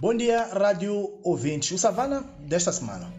Bom dia, rádio ouvintes. O Savana desta semana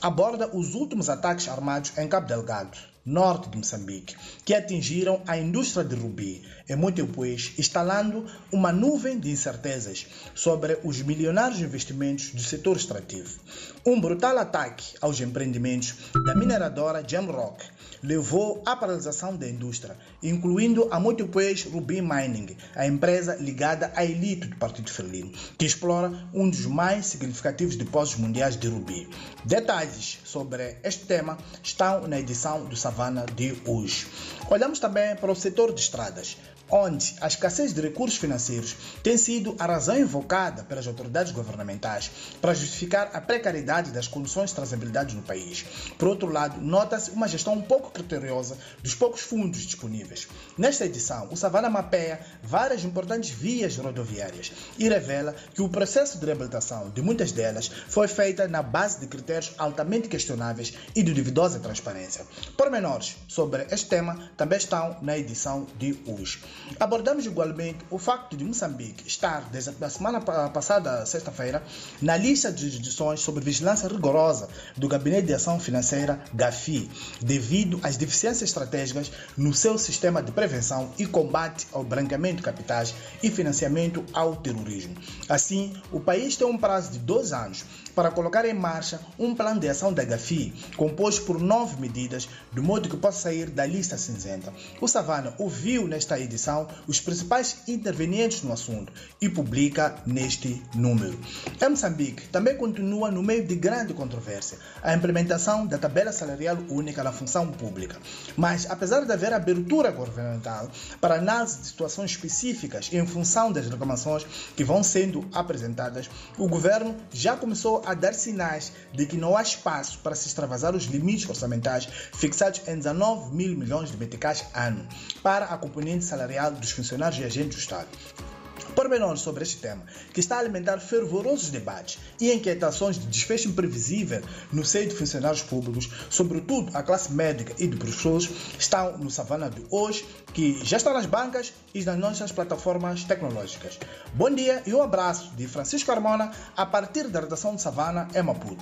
aborda os últimos ataques armados em Cabo Delgado, norte de Moçambique, que atingiram a indústria de rubi e muito depois instalando uma nuvem de incertezas sobre os milionários investimentos do setor extrativo. Um brutal ataque aos empreendimentos da mineradora Gemrock levou à paralisação da indústria, incluindo a Multiplace Ruby Mining, a empresa ligada à elite do Partido Felino, que explora um dos mais significativos depósitos mundiais de rubi. Detalhes sobre este tema estão na edição do Savana de hoje. Olhamos também para o setor de estradas, onde a escassez de recursos financeiros tem sido a razão invocada pelas autoridades governamentais para justificar a precariedade das condições de trazabilidade no país. Por outro lado, nota-se uma gestão um pouco criteriosa dos poucos fundos disponíveis. Nesta edição, o Savana mapeia várias importantes vias rodoviárias e revela que o processo de reabilitação de muitas delas foi feita na base de critérios altamente questionáveis e de duvidosa transparência. Pormenores sobre este tema também estão na edição de hoje. Abordamos igualmente o facto de Moçambique estar, desde a semana passada, sexta-feira, na lista de jurisdições sobre vigilância rigorosa do Gabinete de Ação Financeira GAFI, devido às deficiências estratégicas no seu sistema de prevenção e combate ao branqueamento de capitais e financiamento ao terrorismo. Assim, o país tem um prazo de dois anos para colocar em marcha um plano de ação da GAFI, composto por nove medidas, de modo que possa sair da lista cinzenta. O Savana ouviu nesta edição os principais intervenientes no assunto e publica neste número. Em Moçambique, também continua no meio de grande controvérsia a implementação da tabela salarial única na função pública. Mas, apesar de haver abertura governamental para análise de situações específicas em função das reclamações que vão sendo apresentadas, o governo já começou a dar sinais de que não há espaço para se extravasar os limites orçamentais fixados em 19 mil milhões de meticais ano para a componente salarial dos funcionários e agentes do Estado pormenores sobre este tema, que está a alimentar fervorosos debates e inquietações de desfecho imprevisível no seio de funcionários públicos, sobretudo a classe médica e de professores, estão no Savana de hoje, que já está nas bancas e nas nossas plataformas tecnológicas. Bom dia e um abraço de Francisco Armona a partir da redação de Savana, em Maputo.